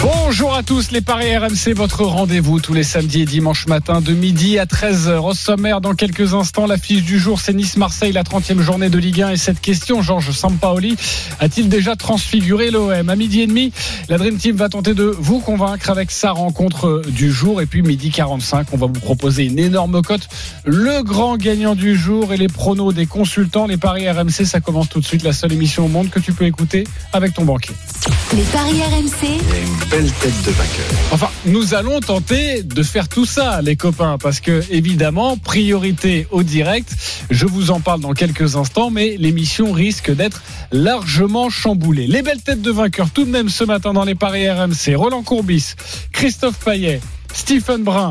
Bonjour à tous, les Paris RMC, votre rendez-vous tous les samedis et dimanches matin de midi à 13h. Au sommaire, dans quelques instants, l'affiche du jour, c'est Nice-Marseille, la 30e journée de Ligue 1. Et cette question, Georges Sampaoli, a-t-il déjà transfiguré l'OM À midi et demi, la Dream Team va tenter de vous convaincre avec sa rencontre du jour. Et puis, midi 45, on va vous proposer une énorme cote. Le grand gagnant du jour et les pronos des consultants. Les Paris RMC, ça commence tout de suite, la seule émission au monde que tu peux écouter avec ton banquier. Les Paris RMC, belle tête de vainqueur. Enfin, nous allons tenter de faire tout ça, les copains, parce que évidemment, priorité au direct. Je vous en parle dans quelques instants, mais l'émission risque d'être largement chamboulée. Les belles têtes de vainqueurs, tout de même ce matin dans les paris RMC. Roland Courbis, Christophe Payet, Stephen Brun,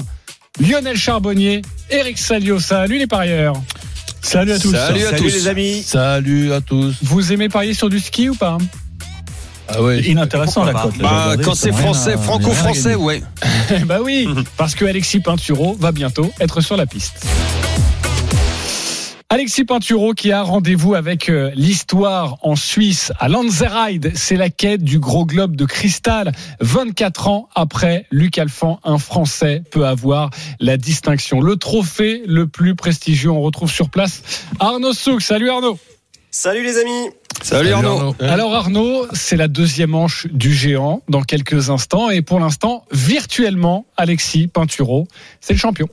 Lionel Charbonnier, Eric Salio. Salut les parieurs. Salut à tous. Salut à tous. les amis. Salut à tous. Vous aimez parier sur du ski ou pas? Ah ouais. Inintéressant la cote. Bah, quand c'est français, franco-français, ouais. Bah oui, parce que Alexis Pinturo va bientôt être sur la piste. Alexis Pinturo qui a rendez-vous avec euh, l'histoire en Suisse à Lanzerheide. C'est la quête du gros globe de cristal. 24 ans après, Luc Alphand, un Français, peut avoir la distinction. Le trophée le plus prestigieux. On retrouve sur place Arnaud Souk. Salut Arnaud. Salut les amis. Salut Arnaud. Alors Arnaud, c'est la deuxième manche du géant dans quelques instants. Et pour l'instant, virtuellement, Alexis Pinturo, c'est le champion.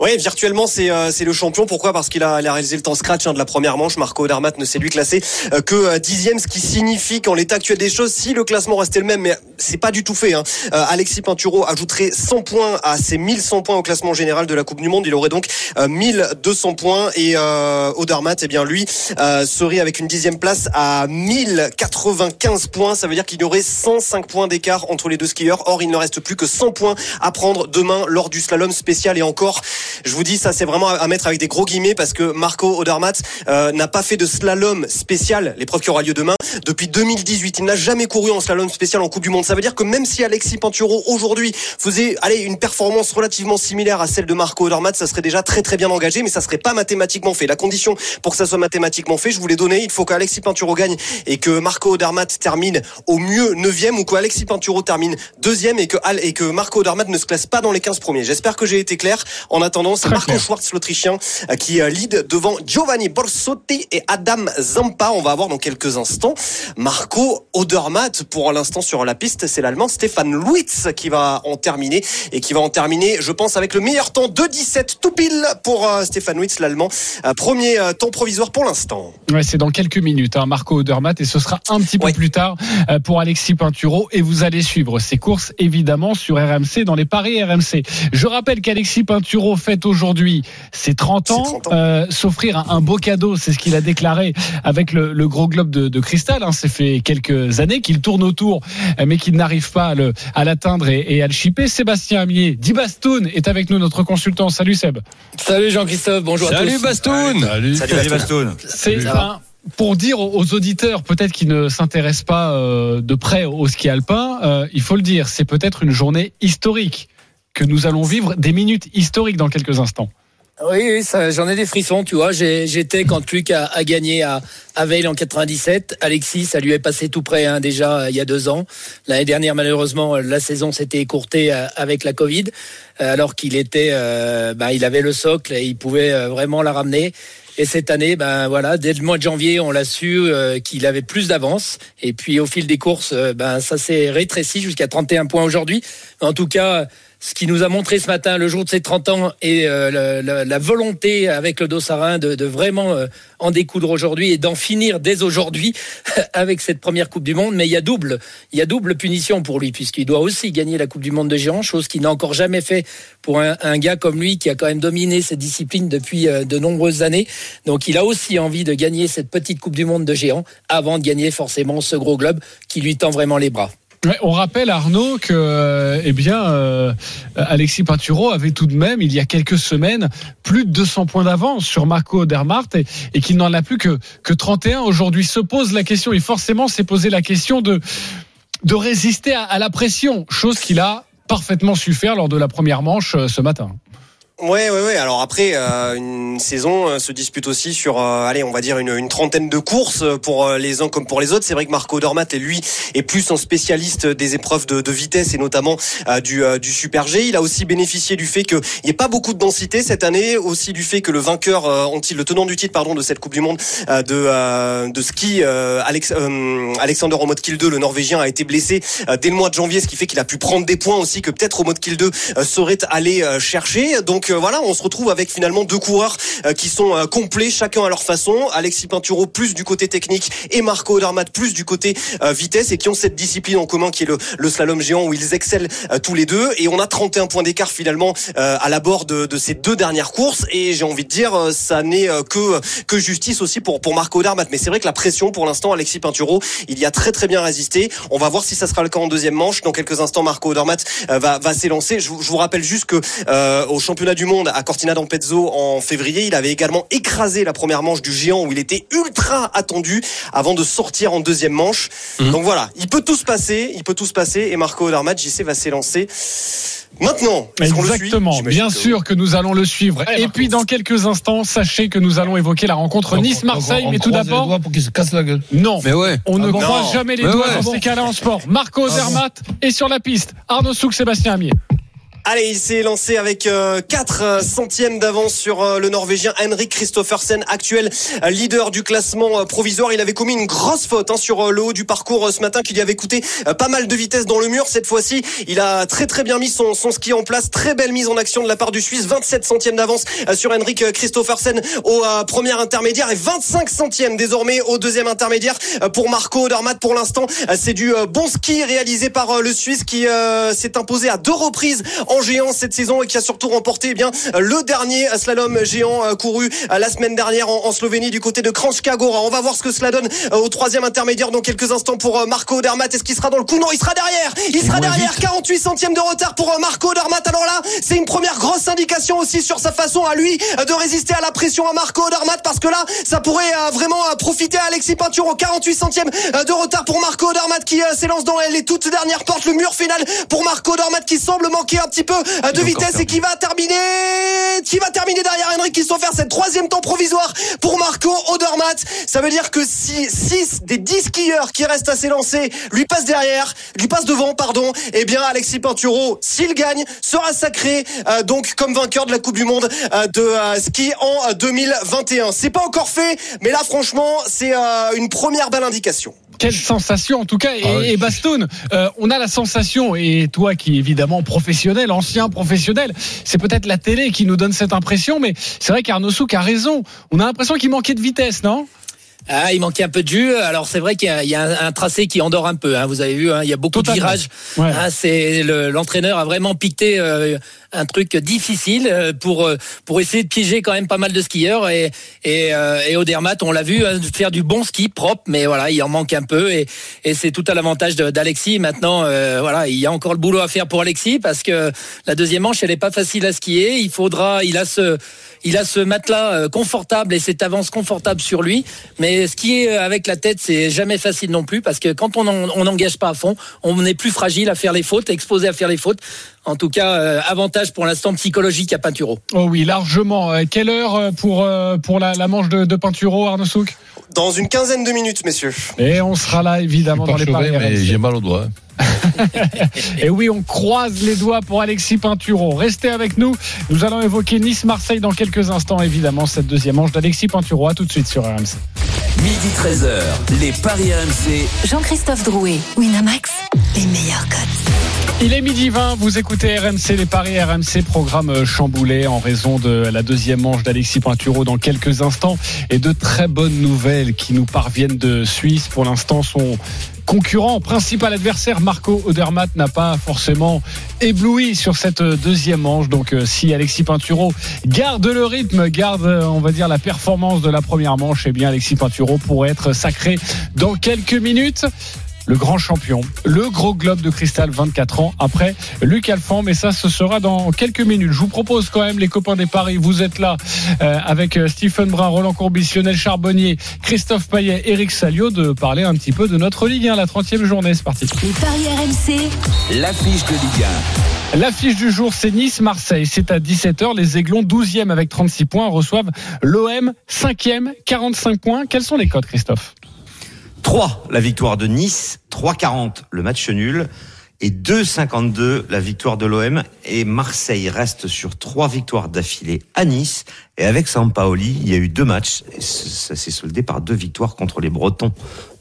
Oui, virtuellement c'est euh, le champion. Pourquoi? Parce qu'il a, a réalisé le temps scratch hein, de la première manche. Marco Odermatt ne s'est lui classé euh, que euh, dixième, ce qui signifie qu'en l'état actuel des choses, si le classement restait le même, mais c'est pas du tout fait. Hein, euh, Alexis Pinturo ajouterait 100 points à ses 1100 points au classement général de la Coupe du Monde. Il aurait donc euh, 1200 points et Odermatt, eh bien lui, serait avec une dixième place à 1095 points. Ça veut dire qu'il y aurait 105 points d'écart entre les deux skieurs. Or, il ne reste plus que 100 points à prendre demain lors du slalom spécial et Je vous dis, ça c'est vraiment à mettre avec des gros guillemets parce que Marco Odermatt euh, n'a pas fait de slalom spécial, l'épreuve qui aura lieu demain, depuis 2018. Il n'a jamais couru en slalom spécial en Coupe du Monde. Ça veut dire que même si Alexis Pinturo aujourd'hui faisait allez, une performance relativement similaire à celle de Marco Odermatt, ça serait déjà très très bien engagé, mais ça serait pas mathématiquement fait. La condition pour que ça soit mathématiquement fait, je vous l'ai donné, il faut qu'Alexis Pinturo gagne et que Marco Odermatt termine au mieux 9 ou qu'Alexis Pinturo termine deuxième et que, et que Marco Odermatt ne se classe pas dans les 15 premiers. J'espère que j'ai été clair. En attendant, c'est Marco clair. Schwartz, l'Autrichien, euh, qui euh, lead devant Giovanni Borsotti et Adam Zampa. On va avoir dans quelques instants Marco Odermatt. Pour l'instant sur la piste, c'est l'Allemand Stéphane Luitz qui va en terminer et qui va en terminer, je pense, avec le meilleur temps de 17 tout pile pour euh, Stéphane Luitz, l'Allemand. Premier temps provisoire pour l'instant. Ouais, c'est dans quelques minutes, hein, Marco Odermatt, et ce sera un petit peu Ouais. plus tard pour Alexis Pinturo. Et vous allez suivre ces courses évidemment sur RMC dans les paris RMC. Je rappelle qu'Alexis Pinturo fête aujourd'hui ses 30 ans. Ses 30 ans. Euh, S'offrir un, un beau cadeau, c'est ce qu'il a déclaré avec le, le gros globe de, de cristal. Hein. Ça fait quelques années qu'il tourne autour, euh, mais qu'il n'arrive pas à l'atteindre et, et à le chipper. Sébastien Amier, Di Bastoun est avec nous, notre consultant. Salut Seb. Salut Jean-Christophe, bonjour à Salut tous. Bastoun. Salut Bastoun. C'est Ça va. un- pour dire aux auditeurs, peut-être qui ne s'intéressent pas euh, de près au ski alpin, euh, il faut le dire, c'est peut-être une journée historique que nous allons vivre des minutes historiques dans quelques instants. Oui, j'en ai des frissons, tu vois. J'étais quand Luc a, gagné à, à Veil en 97. Alexis, ça lui est passé tout près hein, déjà euh, il y a deux ans. L'année dernière, malheureusement, euh, la saison s'était écourtée euh, avec la Covid, alors qu'il était, euh, bah, il avait le socle et il pouvait vraiment la ramener. Et cette année, ben voilà, dès le mois de janvier, on l'a su qu'il avait plus d'avance. Et puis au fil des courses, ben ça s'est rétréci jusqu'à 31 points aujourd'hui. En tout cas, ce qui nous a montré ce matin, le jour de ses 30 ans, et euh, la, volonté avec le Dossarin de, de vraiment euh, en découdre aujourd'hui et d'en finir dès aujourd'hui avec cette première Coupe du Monde. Mais il y a double, il y a double punition pour lui puisqu'il doit aussi gagner la Coupe du Monde de géant, chose qu'il n'a encore jamais fait pour un, un gars comme lui qui a quand même dominé cette discipline depuis euh, de nombreuses années. Donc il a aussi envie de gagner cette petite Coupe du Monde de géant avant de gagner forcément ce gros globe qui lui tend vraiment les bras. On rappelle Arnaud que euh, eh bien euh, Alexis Pinturo avait tout de même il y a quelques semaines plus de 200 points d'avance sur Marco Odermatt et, qu'il n'en a plus que que 31 aujourd'hui se pose la question et forcément s'est posé la question de de résister à, à la pression chose qu'il a parfaitement su faire lors de la première manche euh, ce matin. Ouais, ouais, ouais. Alors après, euh, une saison euh, se dispute aussi sur, euh, allez, on va dire une, trentaine de courses pour euh, les uns comme pour les autres. C'est vrai que Marco Dormat, lui, est plus un spécialiste des épreuves de, vitesse et notamment du, Super G. Il a aussi bénéficié du fait qu'il n'y ait pas beaucoup de densité cette année, aussi du fait que le vainqueur, le tenant du titre, pardon, de cette Coupe du Monde de, de ski, Alex, Alexander Omotkill 2, le Norvégien, a été blessé dès le mois de janvier, ce qui fait qu'il a pu prendre des points aussi que peut-être Omotkill 2 euh, saurait aller chercher. Euh, voilà, on se retrouve avec finalement deux coureurs euh, qui sont euh, complets, chacun à leur façon. Alexis Pinturo plus du côté technique et Marco Odermatt plus du côté euh, vitesse et qui ont cette discipline en commun qui est le, le slalom géant où ils excellent tous les deux. Et on a 31 points d'écart finalement à la bord de, de ces deux dernières courses. Et j'ai envie de dire, ça n'est que que justice aussi pour pour Marco Odermatt. Mais c'est vrai que la pression pour l'instant, Alexis Pinturo, il y a très très bien résisté. On va voir si ça sera le cas en deuxième manche. Dans quelques instants, Marco euh, va va s'élancer. Je, vous- je vous rappelle juste que euh, au championnat du monde à Cortina d'Ampezzo en février, il avait également écrasé la première manche du géant où il était ultra attendu avant de sortir en deuxième manche. Donc voilà, il peut tout se passer, il peut tout se passer et Marco Odermatt, JC va s'élancer. Maintenant, suit? Exactement, bien que sûr que nous allons le suivre. Allez, Et Marco. puis dans quelques instants, sachez que nous allons évoquer la rencontre Nice-Marseille, mais tout d'abord, pour qu'il se casse la gueule. non. Mais ouais. On ne bon croise Non. jamais les Mais doigts ouais. dans ces cas-là en sport. Marco Zermatt est sur la piste. Arnaud Souk, Sébastien Amier. Allez, il s'est lancé avec euh, 4 centièmes d'avance sur euh, le Norvégien Henrik Christophersen, actuel euh, leader du classement euh, provisoire. Il avait commis une grosse faute hein, sur euh, le haut du parcours euh, ce matin qui lui avait coûté euh, pas mal de vitesse dans le mur. Cette fois-ci, il a très très bien mis son, son ski en place. Très belle mise en action de la part du Suisse. 27 centièmes d'avance euh, sur Henrik euh, Christophersen au euh, premier intermédiaire et 25 centièmes désormais au deuxième intermédiaire euh, pour Marco Odermatt. Pour l'instant, euh, c'est du euh, bon ski réalisé par euh, le Suisse qui euh, s'est imposé à deux reprises géant cette saison et qui a surtout remporté eh bien le dernier slalom géant euh, couru euh, la semaine dernière en, en Slovénie du côté de Kranjska Gora. On va voir ce que cela donne euh, au troisième intermédiaire dans quelques instants pour Marco Odermatt. Est-ce qu'il sera dans le coup? Non, il sera derrière. Il sera derrière. 48 centièmes de retard pour Marco Odermatt. Alors là, c'est une première grosse indication aussi sur sa façon à lui de résister à la pression à Marco Odermatt parce que là, ça pourrait vraiment profiter à Alexis Pinturo. 48 centièmes de retard pour Marco Odermatt qui s'élance dans les toutes dernières portes. Le mur final pour Marco Odermatt qui semble manquer un petit peu euh, de vitesse et qui va terminer, qui va terminer derrière Henrik Christopher. C'est troisième temps provisoire pour Marco Odermatt. Ça veut dire que si 6 des 10 skieurs qui restent à s'élancer lui passent derrière, lui passent devant, pardon, eh bien Alexis Pinturo, s'il gagne, sera sacré euh, donc comme vainqueur de la Coupe du Monde euh, de euh, ski en euh, 2021. C'est pas encore fait, mais là franchement, c'est une première belle indication. Quelle sensation en tout cas. Et, Ah ouais. et Bastoun, euh, on a la sensation, et toi qui es évidemment professionnel, ancien professionnel, c'est peut-être la télé qui nous donne cette impression, mais c'est vrai qu'Arnaud Souk a raison. On a l'impression qu'il manquait de vitesse, non? Ah, il manquait un peu de jus. Alors c'est vrai qu'il y a, il y a un, tracé qui endort un peu. hein. Vous avez vu, hein, il y a beaucoup Totalement. de virages. Ouais. Hein, c'est le- l'entraîneur a vraiment piqué euh, un truc difficile euh, pour euh, pour essayer de piéger quand même pas mal de skieurs et et, euh, et on l'a vu hein, faire du bon ski propre, mais voilà, il en manque un peu et c'est tout à l'avantage d'Alexis. Maintenant, voilà, il y a encore le boulot à faire pour Alexis parce que la deuxième manche, elle est pas facile à skier. Il faudra, il a ce matelas confortable et cette avance confortable sur lui. Mais skier avec la tête, c'est jamais facile non plus parce que quand on n'engage pas à fond, on est plus fragile à faire les fautes, exposé à faire les fautes. En tout cas, euh, avantage pour l'instant psychologique à Pinturo. Oh oui, largement. Euh, quelle heure euh, pour, euh, pour la, la manche de, de Pinturo, Arnaud Souk? Dans une quinzaine de minutes, messieurs. Et on sera là évidemment dans les paris j'ai mal au doigt. Et oui, on croise les doigts pour Alexis Pinturo. Restez avec nous. Nous allons évoquer Nice-Marseille dans quelques instants, évidemment, cette deuxième manche d'Alexis Pinturo. À tout de suite sur RMC. Midi 13h, les Paris RMC. Jean-Christophe Drouet, Winamax, les meilleurs codes. Il est midi 20, vous écoutez RMC, les paris RMC, programme euh, chamboulé en raison de la deuxième manche d'Alexis Pinturo dans quelques instants et de très bonnes nouvelles qui nous parviennent de Suisse. Pour l'instant, son concurrent, principal adversaire, Marco Odermatt, n'a pas forcément ébloui sur cette euh, deuxième manche. Donc euh, si Alexis Pinturo garde le rythme, garde, euh, on va dire, la performance de la première manche, eh bien Alexis Pinturo pourrait être sacré dans quelques minutes le grand champion, le gros globe de cristal 24 ans après Luc Alphand, mais ça ce sera dans quelques minutes. Je vous propose quand même les copains des paris, vous êtes là euh, avec euh, Stephen Brun, Roland Courbis, Lionel Charbonnier, Christophe Payet, Eric Salio de parler un petit peu de notre Ligue 1, la 30e journée, c'est parti. Les paris RMC, L'affiche de Ligue L'affiche du jour, c'est Nice-Marseille. C'est à 17h. Les Aiglons, 12e avec 36 points, reçoivent l'OM, 5e, 45 points. Quels sont les codes, Christophe? 3, la victoire de Nice. 3,40, le match nul. Et 2,52, la victoire de l'OM. Et Marseille reste sur trois victoires d'affilée à Nice. Et avec Sampaoli, il y a eu deux matchs. Et ça s'est soldé par deux victoires contre les Bretons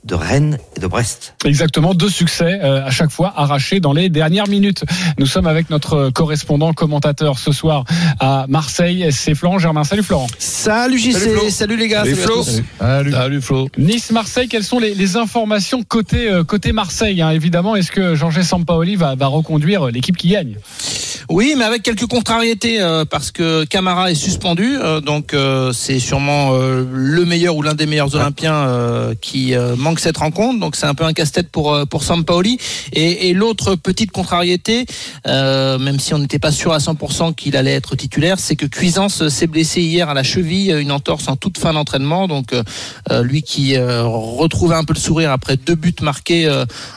de Rennes et de Brest. Exactement, deux succès euh, à chaque fois arrachés dans les dernières minutes. Nous sommes avec notre correspondant commentateur ce soir à Marseille. C'est Florent Germain. Salut Florent. Salut JC, salut, les gars. Salut, Flo. Salut. salut. Flo. Nice-Marseille, quelles sont les, les informations côté, euh, côté Marseille hein? Évidemment, est-ce que Jean-Jacques Sampaoli va, va reconduire l'équipe qui gagne? Oui, mais avec quelques contrariétés euh, parce que Camara est suspendu, euh, donc euh, c'est sûrement le meilleur ou l'un des meilleurs Olympiens qui manque cette rencontre. Donc c'est un peu un casse-tête pour pour Sampaoli. Et, et l'autre petite contrariété, même si on n'était pas sûr à 100% qu'il allait être titulaire, c'est que Cuisance s'est blessé hier à la cheville, une entorse en toute fin d'entraînement. Donc lui qui retrouvait un peu le sourire après deux buts marqués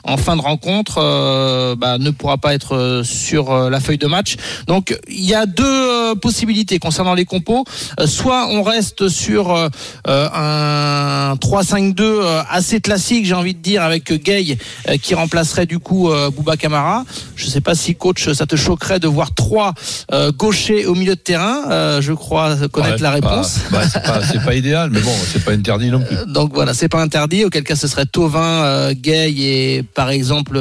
en fin de rencontre, bah, ne pourra pas être sur la feuille de match. Donc il y a deux euh, possibilités concernant les compos. Euh, soit on reste sur euh, un 3-5-2 assez classique, j'ai envie de dire, avec Gay qui remplacerait du coup Bouba Camara. Je ne sais pas si coach, ça te choquerait de voir trois gauchers au milieu de terrain. je crois connaître la réponse. Bah, c'est pas, idéal, mais bon, c'est pas interdit non plus. Donc voilà, c'est pas interdit. Auquel cas, ce serait Tovin, Gay et par exemple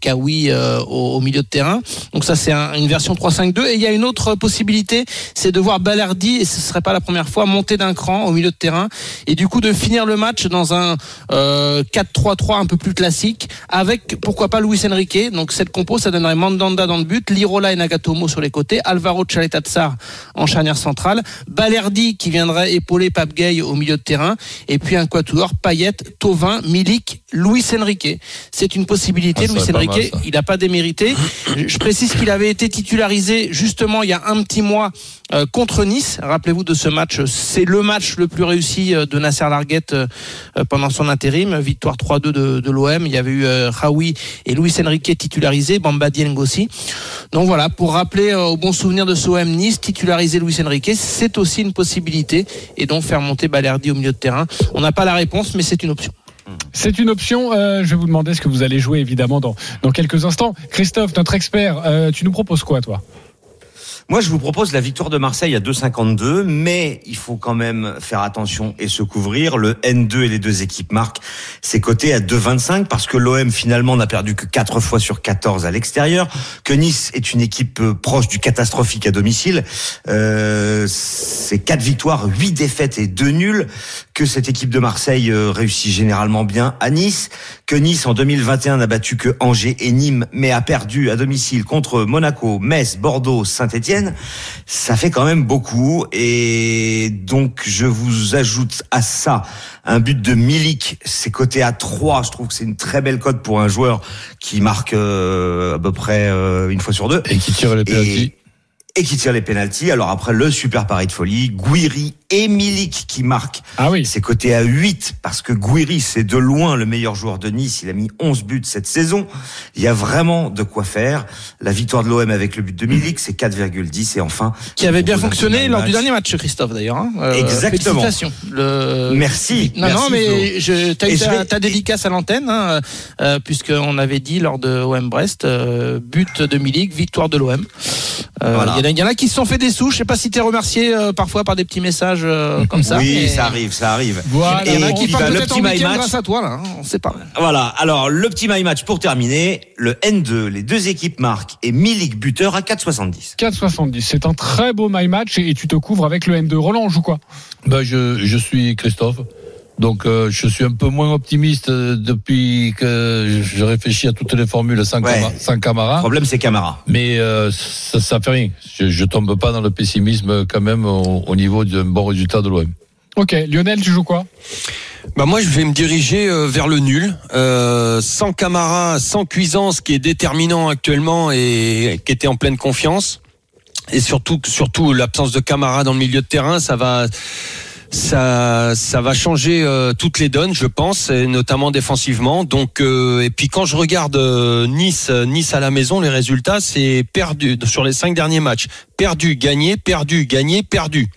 Kawi au, milieu de terrain. Donc ça, c'est un, une version 3-5-2. Et il y a une autre possibilité, c'est de voir Balardi, et ce serait pas la première fois, monter d'un cran au milieu de terrain, et du coup de finir le match dans un euh, 4-3-3 un peu plus classique, avec pourquoi pas Luis Enrique. Donc cette compo, ça donnerait Mandanda dans le but, Lirola et Nagatomo sur les côtés, Alvaro Chaleta-Tsar en charnière centrale, Balerdi qui viendrait épauler Pape Gay au milieu de terrain, et puis un quatuor, Payet, Tovin, Milik, Luis Enrique. C'est une possibilité. Ah, Luis Enrique, il n'a pas démérité. Je précise qu'il avait été titularisé justement il y a un petit mois euh, contre Nice. Rappelez-vous de ce match. C'est le match le plus réussi euh, de Nasser Larguette euh, pendant son intérim. Victoire 3-2 de, l'OM. Il y avait eu Raoui et Luis Enrique titularisés, Bamba Dieng aussi. Donc voilà, pour rappeler au bon souvenir de ce OM Nice, titulariser Luis Enrique, c'est aussi une possibilité. Et donc faire monter Balerdi au milieu de terrain. On n'a pas la réponse, mais c'est une option. C'est une option. Euh, je vais vous demander ce que vous allez jouer évidemment dans, quelques instants. Christophe, notre expert, euh, tu nous proposes quoi toi? Moi, je vous propose la victoire de Marseille à 2,52, mais il faut quand même faire attention et se couvrir. Le N2 et les deux équipes marquent c'est coté à 2,25 parce que l'OM finalement n'a perdu que 4 fois sur 14 à l'extérieur, que Nice est une équipe euh, proche du catastrophique à domicile. Euh, c'est 4 victoires, 8 défaites et 2 nuls, que cette équipe de Marseille euh, réussit généralement bien à Nice, que Nice en 2021 n'a battu que Angers et Nîmes, mais a perdu à domicile contre Monaco, Metz, Bordeaux, Saint-Etienne ça fait quand même beaucoup. Et donc, je vous ajoute à ça un but de Milik, c'est coté à 3. Je trouve que c'est une très belle cote pour un joueur qui marque euh, à peu près euh, une fois sur deux. Et qui tire les pénaltys et qui tire les pénalties. Alors après le super pari de folie, Guiri et Milik qui marquent. Ah oui. C'est coté à 8 parce que Guiri c'est de loin le meilleur joueur de Nice, il a mis 11 buts cette saison. Il y a vraiment de quoi faire. La victoire de l'OM avec le but de Milik, c'est 4,10 et enfin qui avait bien fonctionné lors du dernier match Christophe d'ailleurs hein. euh, Exactement. Félicitations. Le... Merci. Non merci, non mais je t'as eu ta, dédicace à l'antenne hein, euh, puisque on avait dit lors de OM Brest euh, but de Milik, victoire de l'OM. Euh, voilà il y en a qui se sont fait des sous. Je sais pas si tu es remercié parfois par des petits messages euh, comme ça. Oui, ça arrive, ça arrive. Voilà. Il y en a qui partent peut-être en week-end grâce à toi, là. Hein, on sait pas. Voilà. Alors, le petit my match pour terminer. Le N2, les deux équipes marquent et Milik buteur à 4,70. 4,70. C'est un très beau my match et tu te couvres avec le N2. Roland, on joue quoi? Ben, je, je suis Christophe. Donc euh, je suis un peu moins optimiste euh, depuis que je réfléchis à toutes les formules sans, Camara. Le problème c'est Camara. Mais euh, ça, ça fait rien. Je, je tombe pas dans le pessimisme quand même au, niveau d'un bon résultat de l'OM. Ok, Lionel, tu joues quoi? Bah moi je vais me diriger vers le nul, sans Camara, sans Cuisance qui est déterminant actuellement et qui était en pleine confiance, et surtout surtout l'absence de Camara dans le milieu de terrain, ça va ça, ça va changer euh, toutes les donnes, je pense, et notamment défensivement. Donc, euh, et puis quand je regarde euh, Nice, Nice à la maison, les résultats, c'est perdu sur les cinq derniers matchs, perdu, gagné, perdu, gagné, perdu.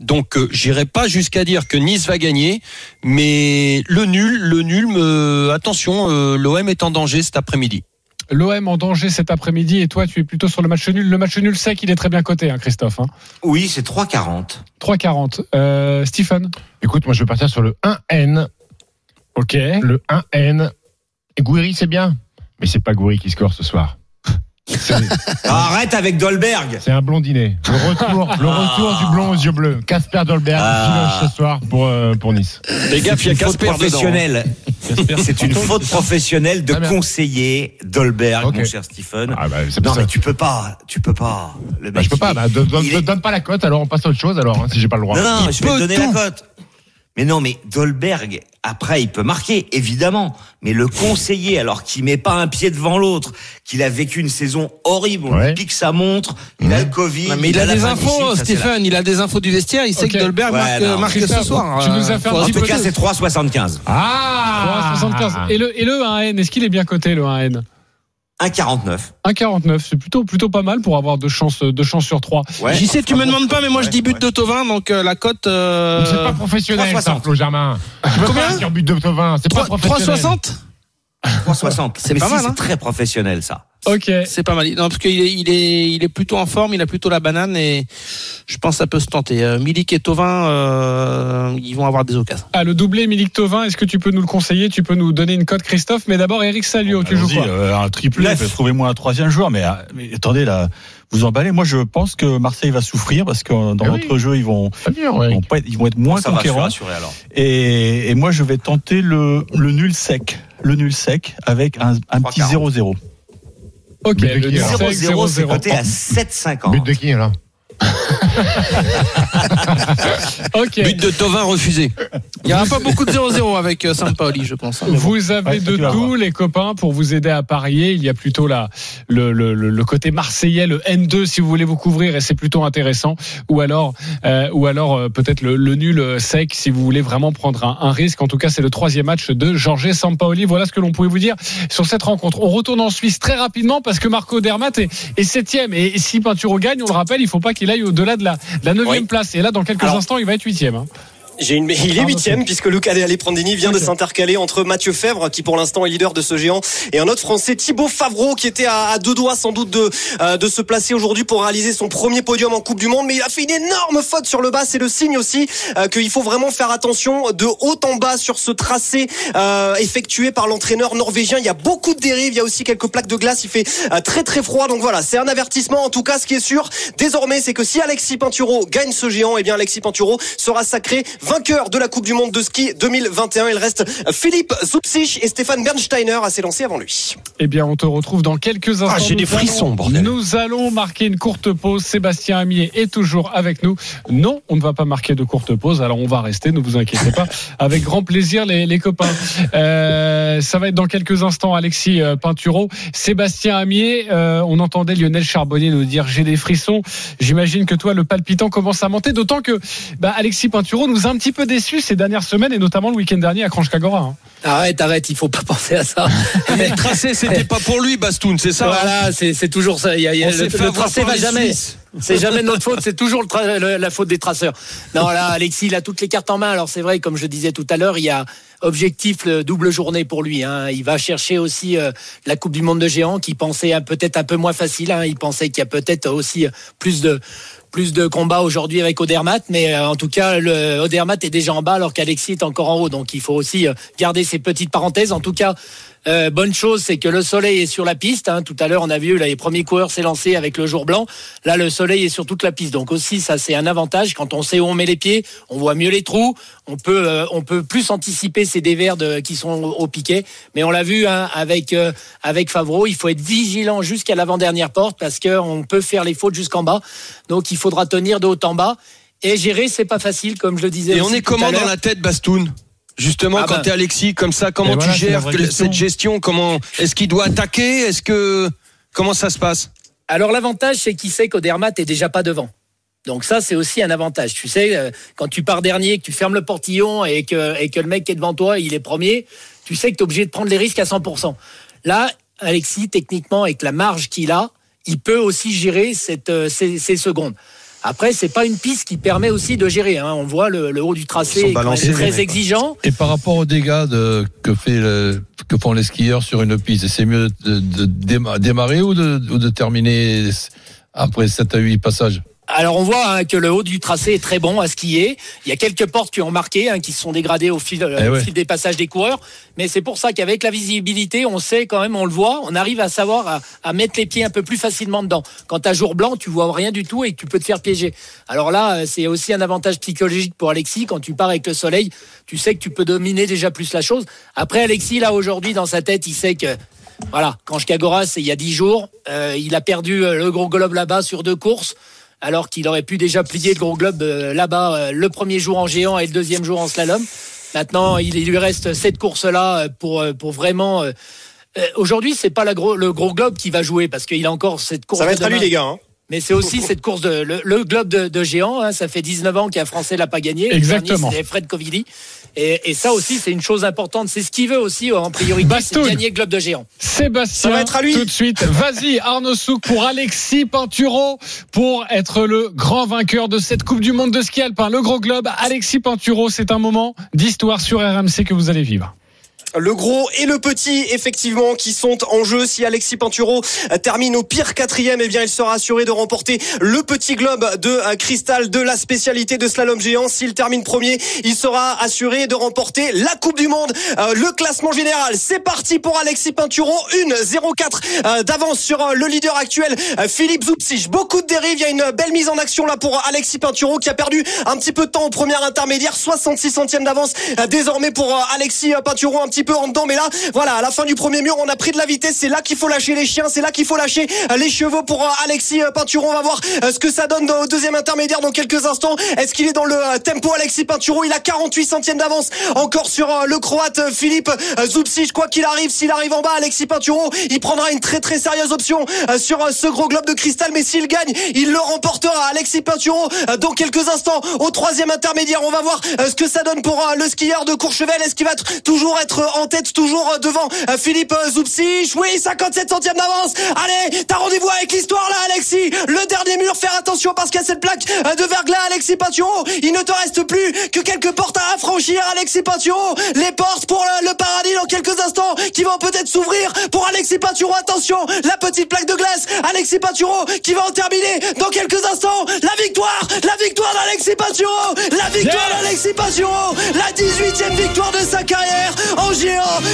Donc, j'irai pas jusqu'à dire que Nice va gagner, mais le nul, le nul, me... attention, l'OM est en danger cet après-midi. L'OM en danger cet après-midi et toi tu es plutôt sur le match nul. Le match nul sec, il est très bien coté, hein, Christophe. Hein. Oui, c'est 3,40. 3,40. Euh, Stephen Écoute, moi je vais partir sur le 1N. Ok. Le 1N. Et Gouiri, c'est bien. Mais c'est pas Gouiri qui score ce soir. C'est Arrête avec Dolberg. c'est un blondinet. Le retour, le retour du blond aux yeux bleus. Casper Dolberg Ah. filoche ce soir pour, euh, pour Nice. Les gars, il y a une faute Casper dedans. professionnelle. C'est une faute professionnelle de Ah, conseiller Dolberg, mon cher Stephen. Ah bah, c'est non, mais tu peux pas, tu peux pas. Le Bah, je peux pas. il- Bah, donne, donne- il est- donne pas la cote, alors on passe à autre chose, alors, hein, si j'ai pas le droit. Non, non, Il je vais peut te donner tout. la cote. Mais non, mais Dolberg, après, il peut marquer, évidemment. Mais le conseiller, alors qu'il met pas un pied devant l'autre, qu'il a vécu une saison horrible, on Ouais. lui pique sa montre, il a le Covid. Non, mais il a des infos, Stephen. Il a des infos du vestiaire. Il sait que Dolberg Ouais, marque, non, marque ce soir. tu nous as Euh, fait un En tout cas, c'est 3,75. Ah 3,75. Et le, et le 1N, est-ce qu'il est bien coté le 1N 1,49. 1,49. C'est plutôt, plutôt pas mal pour avoir deux chances, deux chances sur trois. Ouais. J'y sais, tu me demandes pas, mais moi je dis but ouais. de Tovin, donc euh, la cote. euh, C'est pas professionnel, ça, 3,60. Flo Germain. Tu peux Combien pas dire but de Tovin. C'est pas 3- professionnel. 3,60 3,60. C'est pas si, mal, C'est hein. très professionnel, ça. Ok. C'est pas mal. Non, parce qu'il est, il est, il est plutôt en forme, il a plutôt la banane et je pense que ça peut se tenter. Euh, Milik et Tovin, euh, ils vont avoir des occasions. Ah, le doublé Milik Tovin, est-ce que tu peux nous le conseiller? Tu peux nous donner une cote, Christophe? Mais d'abord, Eric Salio, tu joues quoi? euh, Un triplé, trouvez-moi un troisième joueur. Mais, euh, mais attendez, là, vous emballez. Moi, je pense que Marseille va souffrir parce que dans Eh oui. notre jeu, ils vont, ils vont, pas être, ils vont être moins ça va, alors. Et, et moi, je vais tenter le, le nul sec. Le nul sec avec un, un petit 3,40. 0-0. Ok, le qui, alors 0 0-0, c'est 0 coté à 7,50. But de qui, là Ok. But de Tovin refusé. Il n'y aura pas beaucoup de 0-0 avec euh, Sampaoli, je pense. hein, bon. Vous avez Ouais, de tout, les copains, pour vous aider à parier. Il y a plutôt la, le, le, le, le côté marseillais, le N2, si vous voulez vous couvrir, et c'est plutôt intéressant. Ou alors, euh, ou alors euh, peut-être le, le nul sec, si vous voulez vraiment prendre un, un risque. En tout cas, c'est le troisième match de Jorge Sampaoli. Voilà ce que l'on pouvait vous dire sur cette rencontre. On retourne en Suisse très rapidement parce que Marco Dermat est, est septième. Et si Pinturo gagne, on le rappelle, il faut pas qu'il aille au-delà de la, de la neuvième Oui. place. Et là, dans quelques Alors- instants, il va être huitième. hein. J'ai une, il est huitième puisque Luca Ali Prandini vient de s'intercaler entre Mathieu Fèvre qui pour l'instant est leader de ce géant et un autre Français Thibaut Favreau qui était à, deux doigts sans doute de euh, de se placer aujourd'hui pour réaliser son premier podium en Coupe du Monde. Mais il a fait une énorme faute sur le bas c'est le signe aussi euh, qu'il faut vraiment faire attention de haut en bas sur ce tracé euh, effectué par l'entraîneur norvégien. Il y a beaucoup de dérives il y a aussi quelques plaques de glace il fait très très froid. Donc voilà c'est un avertissement. En tout cas ce qui est sûr désormais c'est que si Alexis Pinturo gagne ce géant et bien Alexis Pinturo sera sacré vainqueur de la Coupe du Monde de ski 2021 il reste Philippe Zupsich et Stéphane Bernsteiner à s'élancer avant lui Eh bien, on te retrouve dans quelques instants. Ah, j'ai des frissons, allons- bordel. Nous allons marquer une courte pause. Sébastien Amier est toujours avec nous. Non, on ne va pas marquer de courte pause. Alors, on va rester. Ne vous inquiétez pas. Avec grand plaisir, les, les copains. Euh, ça va être dans quelques instants, Alexis euh, Pinturo. Sébastien Amier, euh, on entendait Lionel Charbonnier nous dire j'ai des frissons. J'imagine que toi, le palpitant commence à monter. D'autant que bah, Alexis Pinturo nous a un petit peu déçus ces dernières semaines et notamment le week-end dernier à Kranjkagora. hein. Arrête, arrête, il faut pas penser à ça. Mais le tracé, c'était pas pour lui, Bastoun, c'est ça hein Voilà, c'est toujours ça. Il y a, il y a- On le, le tracé va jamais. Suisses. C'est jamais de notre faute, c'est toujours le tra- le- la faute des traceurs. Non, là, Alexis, il a toutes les cartes en main. Alors c'est vrai, comme je disais tout à l'heure, il y a objectif le double journée pour lui. hein. Il va chercher aussi euh, la Coupe du Monde de géants, qui pensait peut-être un peu moins facile. hein. Il pensait qu'il y a peut-être aussi euh, plus de plus de combats aujourd'hui avec Odermatt, mais euh, en tout cas, le Odermatt est déjà en bas alors qu'Alexis est encore en haut. Donc il faut aussi euh, garder ces petites parenthèses. En tout cas, euh, bonne chose, c'est que le soleil est sur la piste. hein. Tout à l'heure, on a vu là, les premiers coureurs s'élancer avec le jour blanc. Là, le soleil est sur toute la piste. Donc aussi, ça c'est un avantage. Quand on sait où on met les pieds, on voit mieux les trous. On peut, euh, on peut plus anticiper ces dévers de, qui sont au, au piquet. Mais on l'a vu hein, avec euh, avec Favreau, il faut être vigilant jusqu'à l'avant-dernière porte parce que on peut faire les fautes jusqu'en bas. Donc il faudra tenir de haut en bas. Et gérer, c'est pas facile, comme je le disais. Et on est comment dans la tête, Bastoun? Justement, Ah quand ben. t'es Alexis, comme ça, comment Et tu voilà, gères que- cette gestion Comment est-ce qu'il doit attaquer? Est-ce que comment ça se passe? Alors l'avantage, c'est qu'il sait qu'Odermatt est déjà pas devant. Donc ça, c'est aussi un avantage. Tu sais, euh, quand tu pars dernier, que tu fermes le portillon et que, et que le mec qui est devant toi, il est premier, tu sais que tu es obligé de prendre les risques à 100%. Là, Alexis, techniquement, avec la marge qu'il a, il peut aussi gérer cette, euh, ces, ces secondes. Après, c'est pas une piste qui permet aussi de gérer. hein. On voit le, le haut du tracé est très exigeant. Et par rapport aux dégâts de, que, fait le- que font les skieurs sur une piste, c'est mieux de, de déma- démarrer ou de, ou de terminer après 7 à 8 passages? Alors on voit hein, que le haut du tracé est très bon à skier. Il y a quelques portes qui ont marqué, hein, qui se sont dégradées au fil, euh, Eh au fil des passages des coureurs. Mais c'est pour ça qu'avec la visibilité, on sait quand même, on le voit, on arrive à savoir à, à mettre les pieds un peu plus facilement dedans. Quand t'as jour blanc, tu vois rien du tout et tu peux te faire piéger. Alors là, euh, c'est aussi un avantage psychologique pour Alexis. Quand tu pars avec le soleil, tu sais que tu peux dominer déjà plus la chose. Après, Alexis, là aujourd'hui, dans sa tête, il sait que voilà, quand Cagoras, il y a dix jours, euh, il a perdu le gros globe là-bas sur deux courses alors qu'il aurait pu déjà plier le gros globe euh, là-bas euh, le premier jour en géant et le deuxième jour en slalom. Maintenant, il, il lui reste cette course-là euh, pour, pour vraiment. euh, euh, Aujourd'hui, c'est pas la gros, le gros globe qui va jouer parce qu'il a encore cette course. Ça va de être à lui, les gars. hein. Mais c'est aussi cette course de le, le globe de, de géant. hein, ça fait 19 ans qu'un Français l'a pas gagné. Le Exactement. dernier, C'était Fred Covilli. Et, et ça aussi, c'est une chose importante. C'est ce qu'il veut aussi en priorité, c'est gagner le globe de géant. Sébastien, Ça va être à lui. tout de suite. Vas-y, Arnaud Souk pour Alexis Pinturo pour être le grand vainqueur de cette Coupe du Monde de ski alpin. Le gros globe, Alexis Pinturo, c'est un moment d'histoire sur RMC que vous allez vivre. Le gros et le petit, effectivement, qui sont en jeu. Si Alexis Pinturo termine au pire quatrième, eh bien, il sera assuré de remporter le petit globe de euh, cristal de la spécialité de slalom géant. S'il termine premier, il sera assuré de remporter la Coupe du Monde. Euh, le classement général, c'est parti pour Alexis Pinturo. Une 0,4 euh, d'avance sur le leader actuel, Philippe Zoupsich. Beaucoup de dérives. Il y a une belle mise en action là pour Alexis Pinturo qui a perdu un petit peu de temps au premier intermédiaire. 66 centièmes d'avance désormais pour Alexis Pinturo un petit peu en dedans. Mais là, voilà, à la fin du premier mur, on a pris de la vitesse. C'est là qu'il faut lâcher les chiens. C'est là qu'il faut lâcher euh, les chevaux pour euh, Alexis euh, Pinturo. On va voir ce que ça donne au deuxième intermédiaire dans quelques instants. Est-ce qu'il est dans le tempo Alexis Pinturo Il a 48 centièmes d'avance encore sur le croate Philippe Zoupsich. Quoi qu'il arrive, s'il arrive en bas, Alexis Pinturo, il prendra une très très sérieuse option sur ce gros globe de cristal. Mais s'il gagne, il le remportera. Alexis Pinturo euh, dans quelques instants au troisième intermédiaire. On va voir ce que ça donne pour le skieur de Courchevel. Est-ce qu'il va toujours être en tête, toujours euh, devant euh, Philippe euh, Zoupsich Oui, 57 centièmes d'avance. Allez, t'as rendez-vous avec l'histoire là, Alexis. Le dernier mur, faire attention parce qu'il y a cette plaque de verglas, Alexis Pinturo. Il ne te reste plus que quelques portes à affranchir, Alexis Pinturo. Les portes pour le, le paradis dans quelques instants qui vont peut-être s'ouvrir pour Alexis Pinturo. Attention, la petite plaque de glace, Alexis Pinturo qui va en terminer dans quelques instants. La victoire, la victoire d'Alexis Pinturo, la victoire Yes d'Alexis Pinturo, la 18e victoire de sa carrière en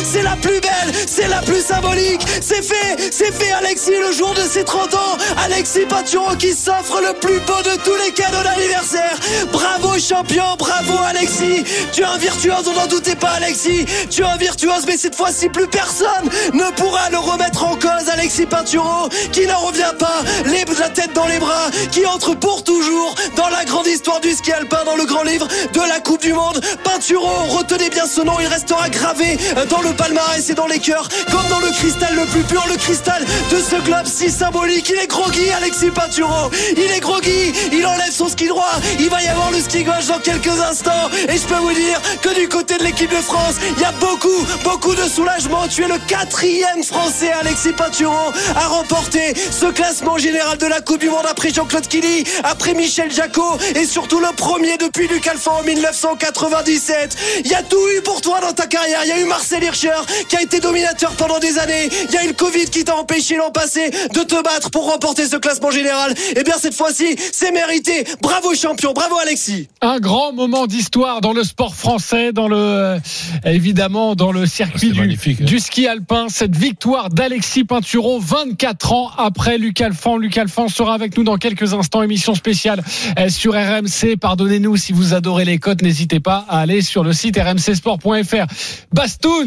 C'est la plus belle, c'est la plus symbolique. C'est fait, c'est fait Alexis le jour de ses 30 ans. Alexis Pinturo qui s'offre le plus beau de tous les cadeaux d'anniversaire. Bravo champion, bravo Alexis. Tu es un virtuose, on n'en doutait pas Alexis. Tu es un virtuose, mais cette fois-ci plus personne ne pourra le remettre en cause. Alexis Pinturo qui n'en revient pas, les, la tête dans les bras, qui entre pour toujours dans la grande histoire du ski alpin, dans le grand livre de la Coupe du Monde. Pinturo, retenez bien ce nom, il restera gravé dans le palmarès et dans les cœurs, comme dans le cristal le plus pur, le cristal de ce globe si symbolique. Il est groggy, Alexis Pinturo. Il est groggy, il enlève son ski droit. Il va y avoir le ski gauche dans quelques instants. Et je peux vous dire que du côté de l'équipe de France, il y a beaucoup, beaucoup de soulagement. Tu es le quatrième Français, Alexis Pinturo, à remporter ce classement général de la Coupe du Monde après Jean-Claude Killy, après Michel Jacot et surtout le premier depuis Luc Alphand en 1997. Il y a tout eu pour toi dans ta carrière. Marcel Hirscher qui a été dominateur pendant des années. Il y a eu le Covid qui t'a empêché l'an passé de te battre pour remporter ce classement général. Et bien cette fois-ci, c'est mérité. Bravo champion, bravo Alexis. Un grand moment d'histoire dans le sport français, dans le euh, évidemment dans le circuit du, magnifique, hein. du ski alpin. Cette victoire d'Alexis Pinturo, 24 ans après Luc Alphand. Luc Alphand sera avec nous dans quelques instants. Émission spéciale euh, sur RMC. Pardonnez-nous si vous adorez les cotes, n'hésitez pas à aller sur le site rmcsport.fr.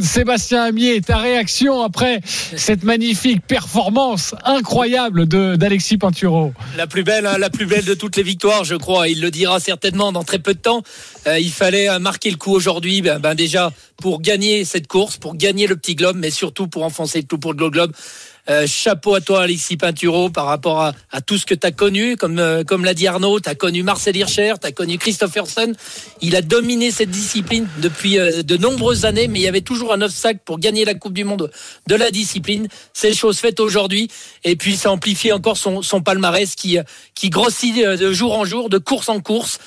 Sébastien Amier, ta réaction après cette magnifique performance incroyable d'Alexis Pinturo? La plus belle, hein, la plus belle de toutes les victoires, je crois. Il le dira certainement dans très peu de temps. Euh, il fallait euh, marquer le coup aujourd'hui, ben, ben, déjà pour gagner cette course, pour gagner le petit globe, mais surtout pour enfoncer le clou pour le globe. Euh, chapeau à toi, Alexis Pinturo, par rapport à, tout ce que tu as connu. Comme, euh, comme l'a dit Arnaud, tu as connu Marcel Hirscher, tu as connu Christopherson. Il a dominé cette discipline depuis euh, de nombreuses années, mais il y avait toujours un obstacle pour gagner la Coupe du Monde de la discipline. C'est chose faite aujourd'hui. Et puis, ça amplifie encore son, son palmarès qui, qui grossit de jour en jour, de course en course.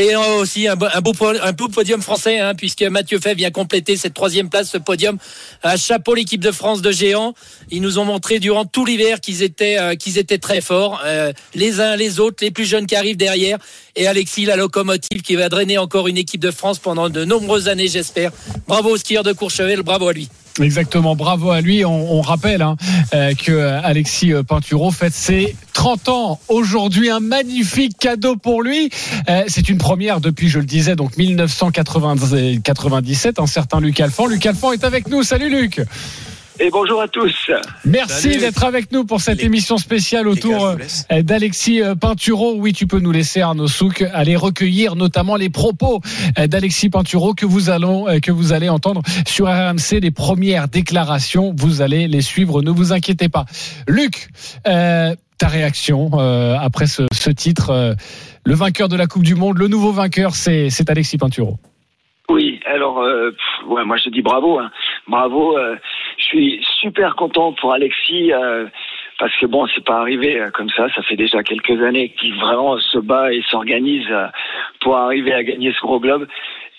Et aussi un beau, podium français, hein, puisque Mathieu Fay vient compléter cette troisième place, ce podium. À chapeau l'équipe de France de géants. Ils nous ont montré durant tout l'hiver qu'ils étaient, euh, qu'ils étaient très forts, euh, les uns les autres, les plus jeunes qui arrivent derrière. Et Alexis, la locomotive, qui va drainer encore une équipe de France pendant de nombreuses années, j'espère. Bravo au skieur de Courchevel, bravo à lui. Exactement, bravo à lui. On, rappelle hein, euh, que Alexis Pinturo fête ses 30 ans aujourd'hui. Un magnifique cadeau pour lui. Euh, c'est une première depuis, je le disais, donc 1997. Un certain Luc Alphand. Luc Alphand est avec nous. Salut Luc. Et bonjour à tous. Merci d'être avec nous pour cette émission spéciale autour euh, d'Alexis euh, Pinturo. Oui, tu peux nous laisser Arnaud Souk aller recueillir notamment les propos euh, d'Alexis Pinturo que vous allons que vous allez entendre sur RMC les premières déclarations. Vous allez les suivre, ne vous inquiétez pas. Luc, euh, ta réaction euh, après ce, ce titre, euh, le vainqueur de la Coupe du Monde, le nouveau vainqueur, c'est Alexis Pinturo. Oui, alors euh, pff, ouais, moi je dis bravo, hein. bravo. Je suis super content pour Alexis euh, parce que bon, c'est pas arrivé euh, comme ça. Ça fait déjà quelques années qu'il vraiment se bat et s'organise euh, pour arriver à gagner ce gros globe.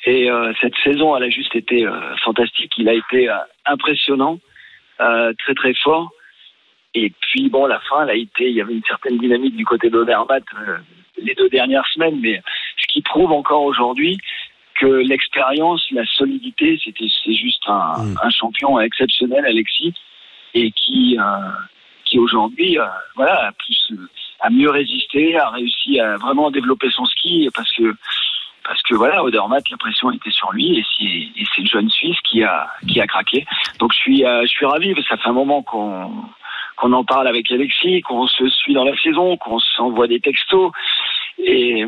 Et euh, cette saison, elle a juste été euh, fantastique. Il a été euh, impressionnant, très très fort. Et puis bon, la fin, elle a été, il y avait une certaine dynamique du côté d'Odermatt euh, les deux dernières semaines, mais ce qui prouve encore aujourd'hui que l'expérience, la solidité, c'était c'est juste un, un champion exceptionnel, Alexis, et qui euh, qui aujourd'hui, euh, voilà, a plus a mieux résisté, a réussi à vraiment développer son ski parce que parce que voilà, Odermatt, la pression était sur lui et c'est et c'est le jeune Suisse qui a qui a craqué. Donc je suis euh, je suis ravi, parce que ça fait un moment qu'on qu'on en parle avec Alexis, qu'on se suit dans la saison, qu'on s'envoie des textos et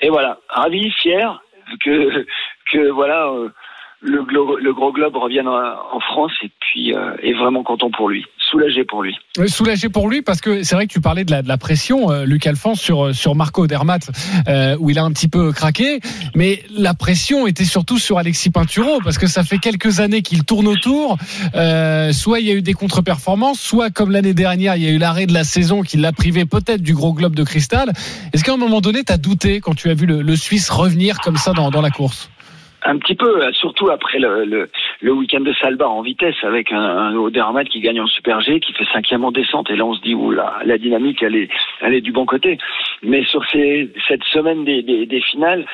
et voilà, ravi, fier que que voilà euh, le, le gros globe revienne en, France et puis euh, est vraiment content pour lui, soulagé pour lui. Euh, Soulagé pour lui parce que c'est vrai que tu parlais de la, de la pression, euh, Luc Alphonse, sur, sur Marco Dermat, euh, où il a un petit peu craqué. Mais la pression était surtout sur Alexis Pinturo parce que ça fait quelques années qu'il tourne autour. Euh, soit il y a eu des contre-performances, soit comme l'année dernière, il y a eu l'arrêt de la saison qui l'a privé peut-être du gros globe de cristal. Est-ce qu'à un moment donné, tu as douté quand tu as vu le, le Suisse revenir comme ça dans, dans la course? Un petit peu, euh, surtout après le, le, le week-end de Salba en vitesse avec un, un Odermatt qui gagne en Super G, qui fait cinquième en descente. Et là, on se dit, oula, la dynamique, elle est, elle est du bon côté. Mais sur ces, cette semaine des, des, des finales,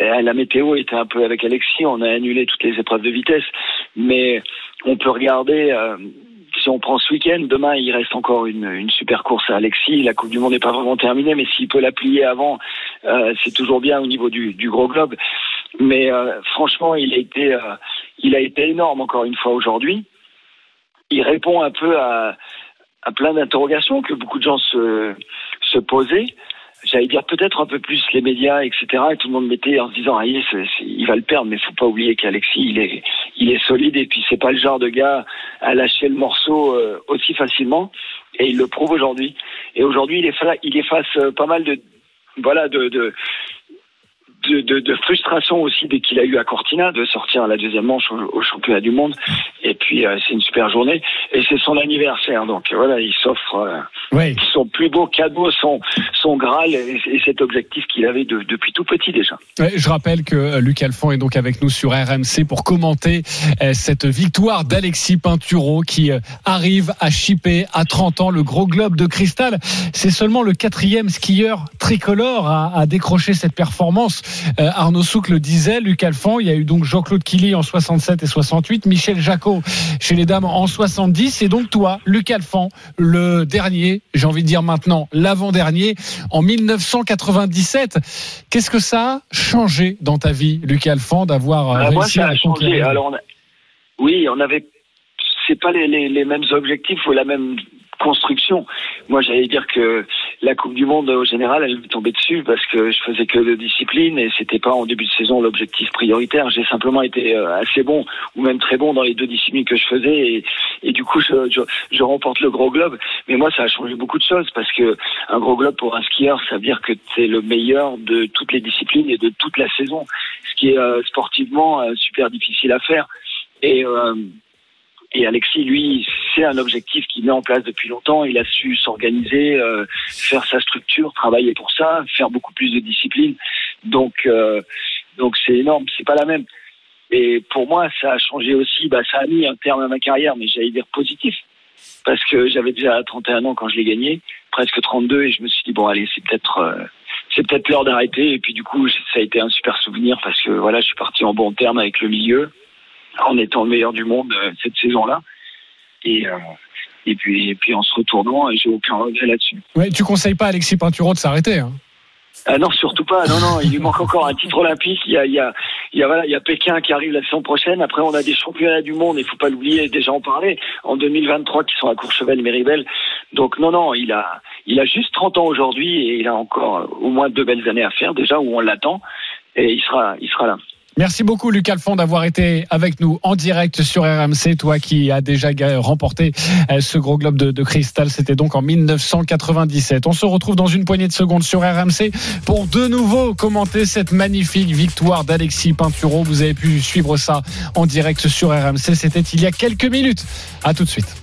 euh, la météo était un peu avec Alexis. On a annulé toutes les épreuves de vitesse. Mais on peut regarder, euh, si on prend ce week-end, demain, il reste encore une, une super course à Alexis. La Coupe du Monde n'est pas vraiment terminée, mais s'il peut la plier avant, euh, c'est toujours bien au niveau du, du gros globe. Mais euh, franchement, il a été, euh, il a été énorme encore une fois aujourd'hui. Il répond un peu à, à plein d'interrogations que beaucoup de gens se, se posaient. J'allais dire peut-être un peu plus les médias, etc. Et tout le monde mettait en se disant, ah, il, va le perdre, mais faut pas oublier qu'Alexis, il est, il est solide et puis c'est pas le genre de gars à lâcher le morceau euh, aussi facilement. Et il le prouve aujourd'hui. Et aujourd'hui, il est, il euh, pas mal de, voilà, de, de, de, de, de frustration aussi dès qu'il a eu à Cortina de sortir à la deuxième manche au, au championnat du monde. Et puis euh, c'est une super journée et c'est son anniversaire. Donc voilà, il s'offre euh, son plus beau cadeau, son son graal et, et cet objectif qu'il avait de- depuis tout petit déjà. Ouais, Je rappelle que euh, Luc Alphand est donc avec nous sur RMC pour commenter euh, cette victoire d'Alexis Pinturo qui arrive à chipper à 30 ans le gros globe de cristal. C'est seulement le quatrième skieur tricolore à, à décrocher cette performance. Euh, Arnaud Souk le disait, Luc Alphand, il y a eu donc Jean-Claude Killy en 67 et 68, Michel Jacot chez les dames en 70 et donc toi, Luc Alphand, le dernier, j'ai envie de dire maintenant l'avant-dernier en 1997. Qu'est-ce que ça a changé dans ta vie, Luc Alphand, d'avoir euh, moi, réussi à changé. Alors, on a- oui, on avait, c'est pas les, les, les mêmes objectifs ou la même construction. Moi, j'allais dire que la Coupe du Monde, au général, elle me tombait dessus parce que je faisais que de discipline et c'était pas en début de saison l'objectif prioritaire. J'ai simplement été euh, assez bon ou même très bon dans les deux disciplines que je faisais et, du coup, je remporte le gros globe. Mais moi, ça a changé beaucoup de choses parce que un gros globe pour un skieur, ça veut dire que c'est le meilleur de toutes les disciplines et de toute la saison, ce qui est euh, sportivement euh, super difficile à faire. Et euh, et Alexis, lui, c'est un objectif qu'il met en place depuis longtemps. Il a su s'organiser, euh, faire sa structure, travailler pour ça, faire beaucoup plus de discipline. Donc, euh, donc c'est énorme. C'est pas la même. Et pour moi, ça a changé aussi. Bah, ça a mis un terme à ma carrière, mais j'allais dire positif, parce que j'avais déjà 31 ans quand je l'ai gagné, presque 32, et je me suis dit bon, allez, c'est peut-être. euh, c'est peut-être l'heure d'arrêter et puis du coup ça a été un super souvenir parce que voilà je suis parti en bon terme avec le milieu en étant le meilleur du monde euh, cette saison-là. Et, euh, et, puis, et puis en se retournant, j'ai aucun regret là-dessus. Ouais, tu conseilles pas à Alexis Pinturo de s'arrêter. Hein? Ah non, surtout pas. Non, non, il lui manque encore un titre olympique. Il y a, il y a, il y a, voilà, il y a Pékin qui arrive la saison prochaine. Après, on a des championnats du monde. Il faut pas l'oublier. Déjà en parler en 2023 qui sont à Courchevel, Méribel. Donc non, non, il a, il a juste 30 ans aujourd'hui et il a encore euh, au moins deux belles années à faire déjà où on l'attend et il sera, il sera là. Merci beaucoup Luc Alphond d'avoir été avec nous en direct sur RMC, toi qui as déjà remporté euh, ce gros globe de, de cristal, c'était donc en 1997. On se retrouve dans une poignée de secondes sur RMC pour de nouveau commenter cette magnifique victoire d'Alexis Pinturo. Vous avez pu suivre ça en direct sur RMC, c'était il y a quelques minutes. À tout de suite.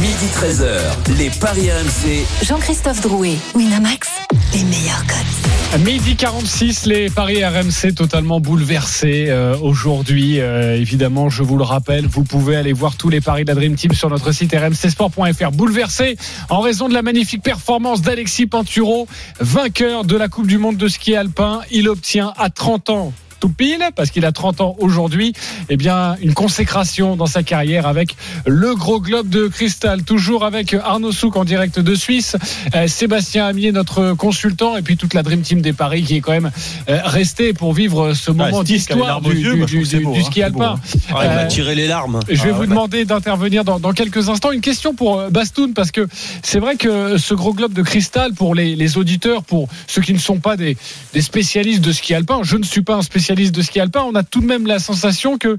Midi 13h, les Paris RMC. Jean-Christophe Drouet, Winamax, les meilleurs codes. Midi 46, les paris RMC totalement bouleversés euh, aujourd'hui. Euh, évidemment, je vous le rappelle, vous pouvez aller voir tous les paris de la Dream Team sur notre site rmcsport.fr. Bouleversés en raison de la magnifique performance d'Alexis Pinturo, vainqueur de la Coupe du Monde de ski alpin. Il obtient à 30 ans tout pile, parce qu'il a 30 ans aujourd'hui, eh bien, une consécration dans sa carrière avec le gros globe de cristal. Toujours avec Arnaud Souk en direct de Suisse, euh, Sébastien Amier, notre consultant, et puis toute la Dream Team des Paris qui est quand même euh, restée pour vivre ce moment les d'histoire du, yeux, du- beau, hein, ski beau, alpin. Il m'a Euh, tiré les larmes. je vais Ah, vous ouais. demander d'intervenir dans, dans quelques instants. Une question pour euh, Bastoun, parce que c'est vrai que ce gros globe de cristal, pour les, les auditeurs, pour ceux qui ne sont pas des, des spécialistes de ski alpin, je ne suis pas un spécialiste de ski alpin, on a tout de même la sensation que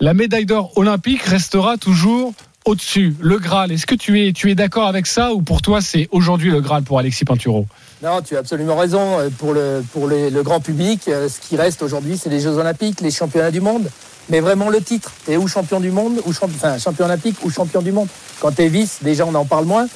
la médaille d'or olympique restera toujours au-dessus, le Graal. Est-ce que tu es, tu es d'accord avec ça ou pour toi c'est aujourd'hui le Graal pour Alexis Pinturo? Non, tu as absolument raison. Euh, Pour le, pour le grand public, euh, ce qui reste aujourd'hui, c'est les Jeux Olympiques, les championnats du monde. Mais vraiment le titre. T'es ou champion du monde, ou enfin, champion olympique ou champion du monde. Quand t'es vice, déjà on en parle moins.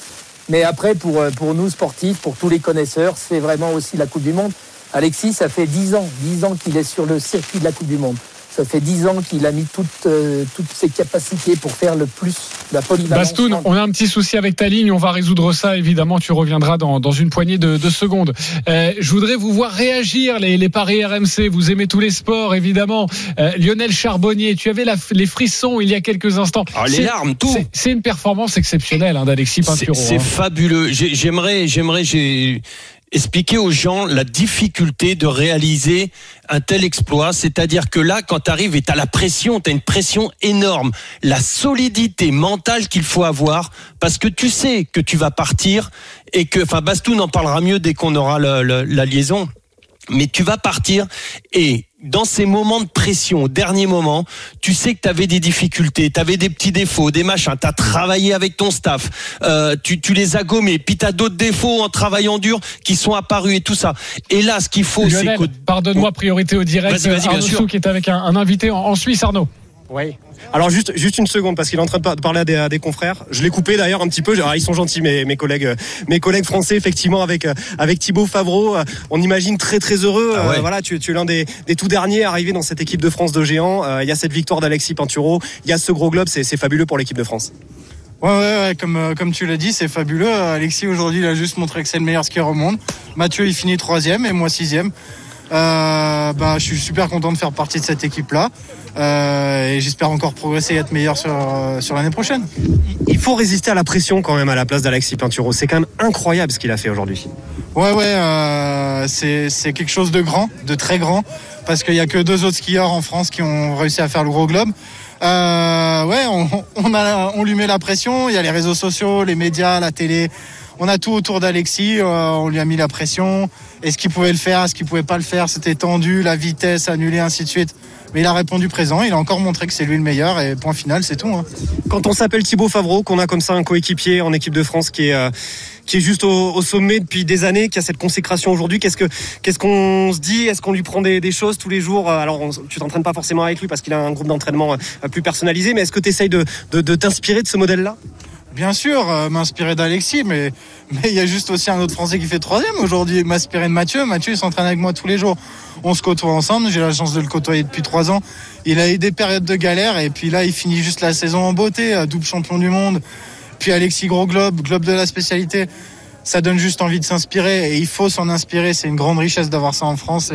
Mais après, pour, euh, pour nous sportifs, pour tous les connaisseurs, c'est vraiment aussi la Coupe du Monde. Alexis, ça fait 10 ans, 10 ans qu'il est sur le circuit de la Coupe du Monde. Ça fait 10 ans qu'il a mis toutes, euh, toutes ses capacités pour faire le plus, la polyvalence. Bastoun, on a un petit souci avec ta ligne, on va résoudre ça évidemment, tu reviendras dans, dans une poignée de, de secondes. Euh, je voudrais vous voir réagir, les, les paris RMC, vous aimez tous les sports évidemment. Euh, Lionel Charbonnier, tu avais la- les frissons il y a quelques instants. Ah, les larmes, tout. c'est- une performance exceptionnelle hein, d'Alexis C'est Pinturo. c'est hein. fabuleux. J'ai- J'aimerais, j'aimerais, j'ai expliquer aux gens la difficulté de réaliser un tel exploit. C'est-à-dire que là, quand tu arrives et tu la pression, tu une pression énorme, la solidité mentale qu'il faut avoir, parce que tu sais que tu vas partir et que, enfin, Bastoun en parlera mieux dès qu'on aura la liaison. Mais tu vas partir et dans ces moments de pression, au dernier moment, tu sais que tu avais des difficultés, tu avais des petits défauts, des machins, tu as travaillé avec ton staff, euh, tu, tu les as gommés, puis tu as d'autres défauts en travaillant dur qui sont apparus et tout ça. Et là, ce qu'il faut, c'est que... pardonne-moi, priorité au direct. Vas-y, vas-y, bien Arnaud sûr. Souk est avec un, un invité en, en Suisse, Arnaud. Oui. Alors juste juste une seconde parce qu'il est en train de par- de parler à des, à des confrères. Je l'ai coupé d'ailleurs un petit peu. Alors, ils sont gentils mes, mes collègues euh, mes collègues français effectivement avec euh, avec Thibaut Favreau. euh, On imagine très très heureux. Ah ouais. Euh, Voilà, tu, tu es l'un des, des tout derniers arrivés dans cette équipe de France de géants. Euh, Il y a cette victoire d'Alexis Pinturo. Il y a ce gros globe. C'est c'est fabuleux pour l'équipe de France. Ouais, ouais, ouais, comme, comme tu l'as dit, c'est fabuleux. Alexis, aujourd'hui, il a juste montré que c'est le meilleur skieur au monde. Mathieu, il finit troisième et moi sixième. Euh, bah, je suis super content de faire partie de cette équipe-là. Euh, et j'espère encore progresser et être meilleur sur, euh, sur l'année prochaine. Il faut résister à la pression quand même à la place d'Alexis Pinturo. C'est quand même incroyable ce qu'il a fait aujourd'hui. Ouais, ouais, euh, c'est c'est quelque chose de grand, de très grand, parce qu'il y a que deux autres skieurs en France qui ont réussi à faire le gros globe. Euh, ouais, on, on, a, on lui met la pression. Il y a les réseaux sociaux, les médias, la télé. On a tout autour d'Alexis. Euh, on lui a mis la pression. Est-ce qu'il pouvait le faire Est-ce qu'il pouvait pas le faire C'était tendu, la vitesse annulée, ainsi de suite. Mais il a répondu présent. Il a encore montré que c'est lui le meilleur. Et point final, c'est tout. Hein. Quand on s'appelle Thibaut Favreau, qu'on a comme ça un coéquipier en équipe de France qui est euh, qui est juste au, sommet depuis des années, qui a cette consécration aujourd'hui, qu'est-ce que qu'est-ce qu'on se dit? Est-ce qu'on lui prend des, choses tous les jours? Alors, on, tu t'entraînes pas forcément avec lui parce qu'il a un groupe d'entraînement euh, plus personnalisé, mais est-ce que tu essayes de, de t'inspirer de ce modèle-là? Bien sûr, euh, m'inspirer d'Alexis, mais il y a juste aussi un autre Français qui fait troisième aujourd'hui. M'inspirer de Mathieu. Mathieu, il s'entraîne avec moi tous les jours. On se côtoie ensemble. J'ai la chance de le côtoyer depuis trois ans. Il a eu des périodes de galère et puis là, il finit juste la saison en beauté, double champion du monde. Puis Alexis Gros Globe, Globe de la spécialité. Ça donne juste envie de s'inspirer et il faut s'en inspirer. C'est une grande richesse d'avoir ça en France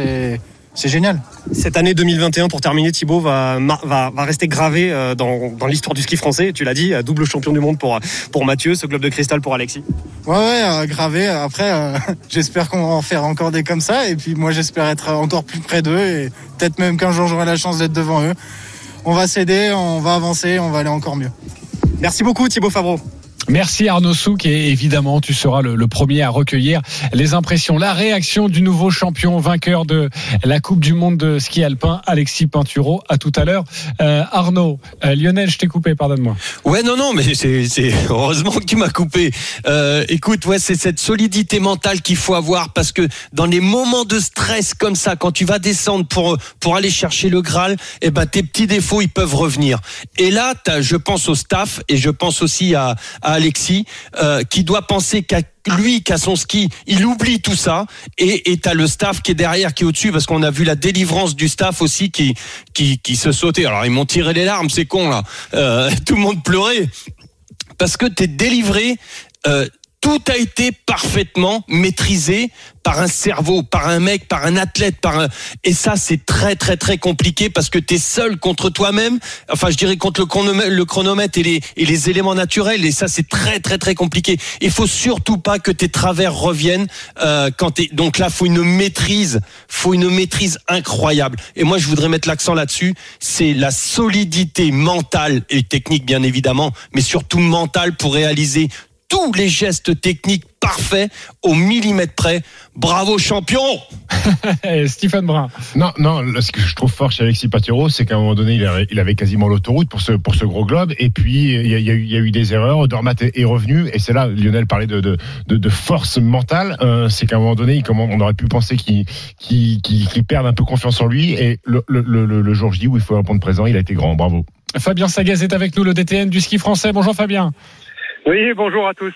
c'est génial. Cette année 2021, pour terminer, Thibaut va, va, va rester gravé euh, dans, dans l'histoire du ski français. Tu l'as dit, euh, double champion du monde pour, pour Mathieu, ce globe de cristal pour Alexis. Ouais, ouais, euh, gravé. Après, euh, j'espère qu'on va en faire encore des comme ça. Et puis moi, j'espère être encore plus près d'eux et peut-être même qu'un jour j'aurai la chance d'être devant eux. On va s'aider, on va avancer, on va aller encore mieux. Merci beaucoup, Thibaut Favreau. Merci Arnaud Souk et évidemment tu seras le, premier à recueillir les impressions, la réaction du nouveau champion vainqueur de la Coupe du Monde de ski alpin, Alexis Pinturo. À tout à l'heure. Euh, Arnaud, euh, Lionel, je t'ai coupé, pardonne-moi. Ouais, non, non, mais c'est heureusement que tu m'as coupé. Euh, écoute, ouais, c'est cette solidité mentale qu'il faut avoir parce que dans les moments de stress comme ça, quand tu vas descendre pour pour aller chercher le Graal, eh ben tes petits défauts ils peuvent revenir. Et là, je pense au staff et je pense aussi à Alexis, euh, qui doit penser qu'à lui, qu'à son ski, il oublie tout ça et t'as le staff qui est derrière, qui est au-dessus, parce qu'on a vu la délivrance du staff aussi qui qui, qui se sautait. Alors ils m'ont tiré les larmes, c'est con là. Euh, tout le monde pleurait parce que t'es délivré. Euh, tout a été parfaitement maîtrisé par un cerveau, par un mec, par un athlète, par un... et ça c'est très très très compliqué parce que tu es seul contre toi-même. Enfin, je dirais contre le chronomètre, et les éléments naturels et ça c'est très très très compliqué. Il faut surtout pas que tes travers reviennent euh, quand t'es donc là faut une maîtrise, faut une maîtrise incroyable. Et moi je voudrais mettre l'accent là-dessus, c'est la solidité mentale et technique bien évidemment, mais surtout mentale pour réaliser tous les gestes techniques parfaits au millimètre près. Bravo champion Stephen Brun. Non, non, ce que je trouve fort chez Alexis Patero, c'est qu'à un moment donné, il avait, il avait quasiment l'autoroute pour ce, pour ce gros globe, et puis il y a, il y a, eu, il y a eu, des erreurs, Dormat est, est, revenu, et c'est là, Lionel parlait de, de, de, de force mentale, euh, c'est qu'à un moment donné, il, on aurait pu penser qu'il qu qu qu perde un peu confiance en lui, et le, le, le, le jour J où il faut répondre présent, il a été grand, bravo. Fabien Sagaz est avec nous, le DTN du ski français. Bonjour Fabien. Oui, bonjour à tous.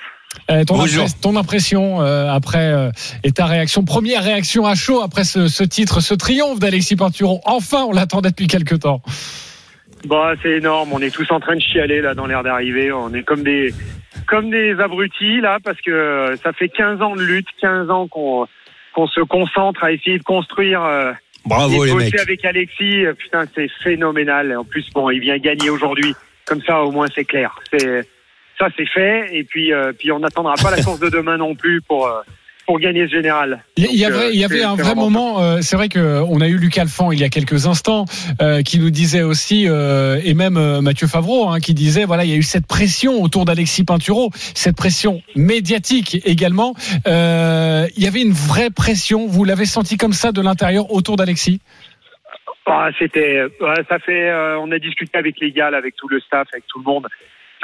Euh, ton, bonjour. Impress, ton, impression euh, après euh, et ta réaction, première réaction à chaud après ce, ce titre, ce triomphe d'Alexis Pinturo. Enfin, on l'attendait depuis quelques temps. Bah, c'est énorme. On est tous en train de chialer là dans l'air d'arrivée. On est comme des comme des abrutis là parce que ça fait 15 ans de lutte, 15 ans qu'on qu'on se concentre à essayer de construire. Bravo et les mecs. avec Alexis, putain, c'est phénoménal. En plus, bon, il vient gagner aujourd'hui. Comme ça, au moins, c'est clair. C'est ça c'est fait et puis euh, puis on n'attendra pas la course de demain non plus pour euh, pour gagner ce général. Il y, avait, il y avait un vrai moment. Euh, c'est vrai que on a eu Luc Alphand il y a quelques instants euh, qui nous disait aussi, euh, et même Mathieu Favreau hein, qui disait voilà, il y a eu cette pression autour d'Alexis Pinturo, cette pression médiatique également. il y avait une vraie pression. Vous l'avez senti comme ça de l'intérieur autour d'Alexis? Ah, C'était, ça fait. on a discuté avec les gars, avec tout le staff, avec tout le monde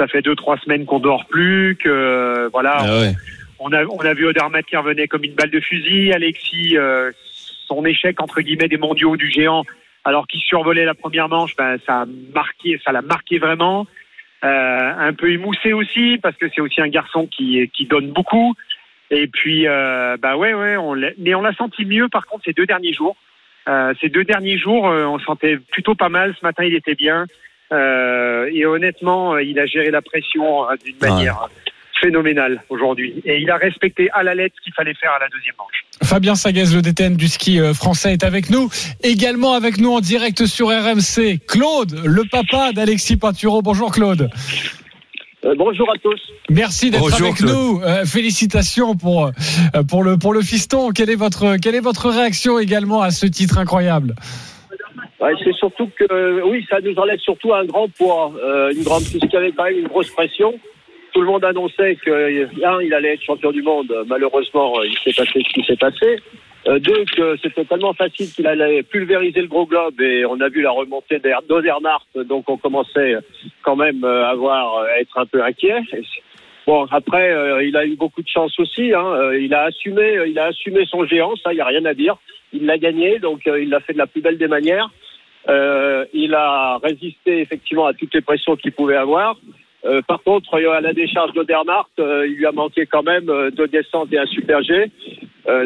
ça fait deux trois semaines qu'on dort plus, que voilà. Ah ouais. On a on a vu Odermatt qui revenait comme une balle de fusil, Alexis euh, son échec entre guillemets des mondiaux du géant, alors qu'il survolait la première manche, ben ça a marqué, ça l'a marqué vraiment. Euh, un peu émoussé aussi parce que c'est aussi un garçon qui qui donne beaucoup. Et puis euh, bah ouais ouais, on mais on l'a senti mieux par contre ces deux derniers jours. Euh, ces deux derniers jours, on sentait plutôt pas mal. Ce matin, il était bien. Euh, et honnêtement, il a géré la pression d'une manière phénoménale aujourd'hui. Et il a respecté à la lettre ce qu'il fallait faire à la deuxième manche. Fabien Sagaz, le DTN du ski français, est avec nous. Également avec nous en direct sur RMC, Claude, le papa d'Alexis Pinturo. Bonjour Claude. Euh, bonjour à tous. Merci d'être avec Claude. nous. Euh, félicitations pour euh, pour le pour le fiston. Quelle est votre quelle est votre réaction également à ce titre incroyable? Ouais, c'est surtout que, oui, ça nous enlève surtout un grand poids, euh, une grande, puisqu'il y avait quand même une grosse pression. Tout le monde annonçait que, un, il allait être champion du monde. Malheureusement, il s'est passé ce qui s'est passé. Euh, deux, que c'était tellement facile qu'il allait pulvériser le gros globe et on a vu la remontée d'Odernart, donc on commençait quand même euh, à avoir, à être un peu inquiet. Bon, après, euh, il a eu beaucoup de chance aussi. Hein. Euh, Il a assumé, il a assumé son géant, ça, il y a rien à dire. Il l'a gagné, donc euh, il l'a fait de la plus belle des manières. Euh, il a résisté effectivement à toutes les pressions qu'il pouvait avoir. Euh, par contre, euh, à la décharge d'Odermatt, euh, il lui a manqué quand même deux descentes et un super G.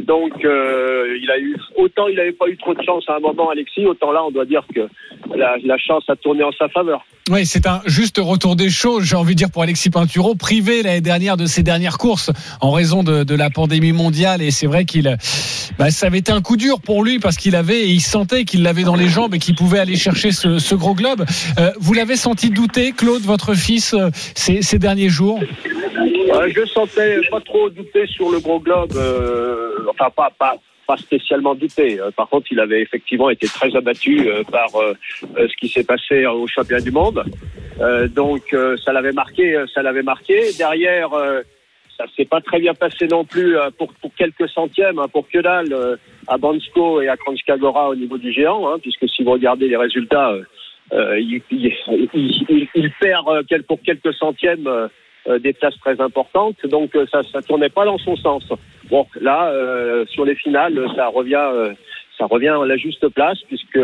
Donc, il a eu autant il n'avait pas eu trop de chance à un moment, Alexis, autant là, on doit dire que la, chance a tourné en sa faveur. Oui, c'est un juste retour des choses, j'ai envie de dire pour Alexis Pinturo, privé l'année dernière de ses dernières courses en raison de, de la pandémie mondiale. Et c'est vrai qu'il, bah, ça avait été un coup dur pour lui parce qu'il avait, et il sentait qu'il l'avait dans les jambes et qu'il pouvait aller chercher ce, gros globe. Vous l'avez senti douter, Claude, votre fils, ces, derniers jours Euh, je sentais pas trop douter sur le gros globe, euh, enfin pas pas spécialement douter. Euh, Par contre, il avait effectivement été très abattu euh, par euh, ce qui s'est passé au championnat du monde. Donc ça l'avait marqué, ça l'avait marqué. Derrière, ça s'est pas très bien passé non plus pour quelques centièmes, hein, pour que dalle à Bansko et à Kranjska Gora au niveau du géant, hein, puisque si vous regardez les résultats. Euh, il, il, il- il- il perd euh, pour quelques centièmes euh, euh, des places très importantes, donc ça ça tournait pas dans son sens. Bon, là euh, sur les finales, ça revient euh, ça revient à la juste place puisque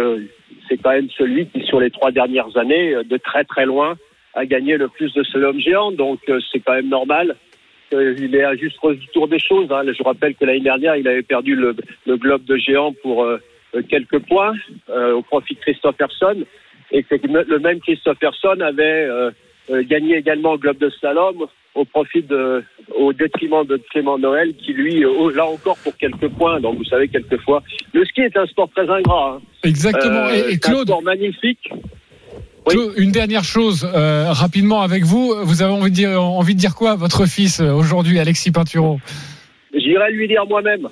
c'est quand même celui qui sur les trois dernières années, de très très loin, a gagné le plus de slalom géant, donc c'est quand même normal. qu'il est à juste retour des choses. hein. Je rappelle que l'année dernière, il avait perdu le, le globe de géant pour euh, quelques points euh, au profit de Christopherson et que le même Christopherson avait euh, euh, gagné également le globe de slalom au profit de, au détriment de Clément Noël qui lui, euh, là encore pour quelques points. Donc vous savez quelquefois, le ski est un sport très ingrat. hein. Exactement. Euh, et, et c'est un Claude, sport magnifique. Claude, une dernière chose euh, rapidement avec vous. Vous avez envie de dire, envie de dire quoi à votre fils aujourd'hui, Alexis Pinturo? J'irai lui dire moi-même.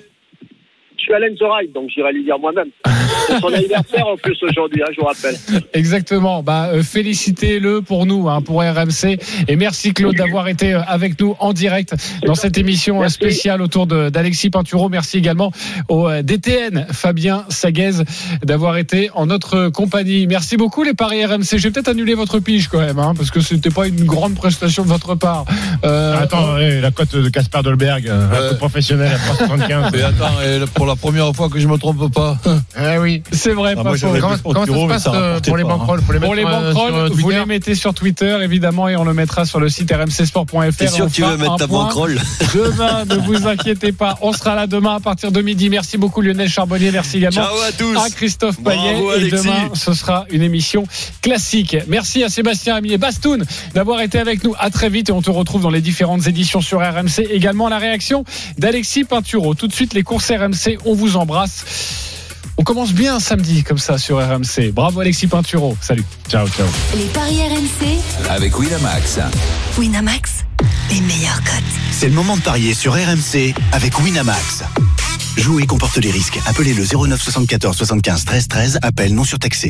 Je suis Alain Zoraille, donc j'irai lui dire moi-même. C'est son anniversaire en plus aujourd'hui, hein, je vous rappelle. Exactement. Bah, euh, félicitez-le pour nous, hein, pour RMC. Et merci Claude d'avoir été euh, avec nous en direct dans cette émission euh, spéciale autour d'Alexis Pinturo. Merci également au euh, DTN Fabien Saguez d'avoir été en notre compagnie. Merci beaucoup les paris RMC. J'ai peut-être annulé votre pige quand même, hein, parce que c'était pas une grande prestation de votre part. Euh, Attends, ouais, la cote de Caspar Dolberg, euh, un peu professionnel à 3,75. Mais attends, et pour la première fois que je me trompe pas. Eh oui. C'est vrai, Ah, moi, plus pour ça pour les pas, hein. les Pour les mettre, euh, banquerolles, sur vous les mettez sur Twitter évidemment et on le mettra sur le site rmcsport.fr. T'es sûr que tu veux mettre un ta banquerolle Demain, ne vous inquiétez pas, on sera là demain à partir de midi. Merci beaucoup Lionel Charbonnier, merci également Ciao à tous. à Christophe Payet. Bravo, et demain, ce sera une émission classique. Merci à Sébastien Ami et Bastoun d'avoir été avec nous. À très vite et on te retrouve dans les différentes éditions sur RMC. Également la réaction d'Alexis Pinturo. Tout de suite les courses RMC, on vous embrasse. On commence bien un samedi comme ça sur RMC. Bravo Alexis Pinturo. Salut. Ciao, ciao. Les paris RMC, avec Winamax. Winamax, les meilleurs cotes. C'est le moment de parier sur RMC avec Winamax. Jouer comporte les risques. Appelez le 09 74 75 13 13. Appel non surtaxé.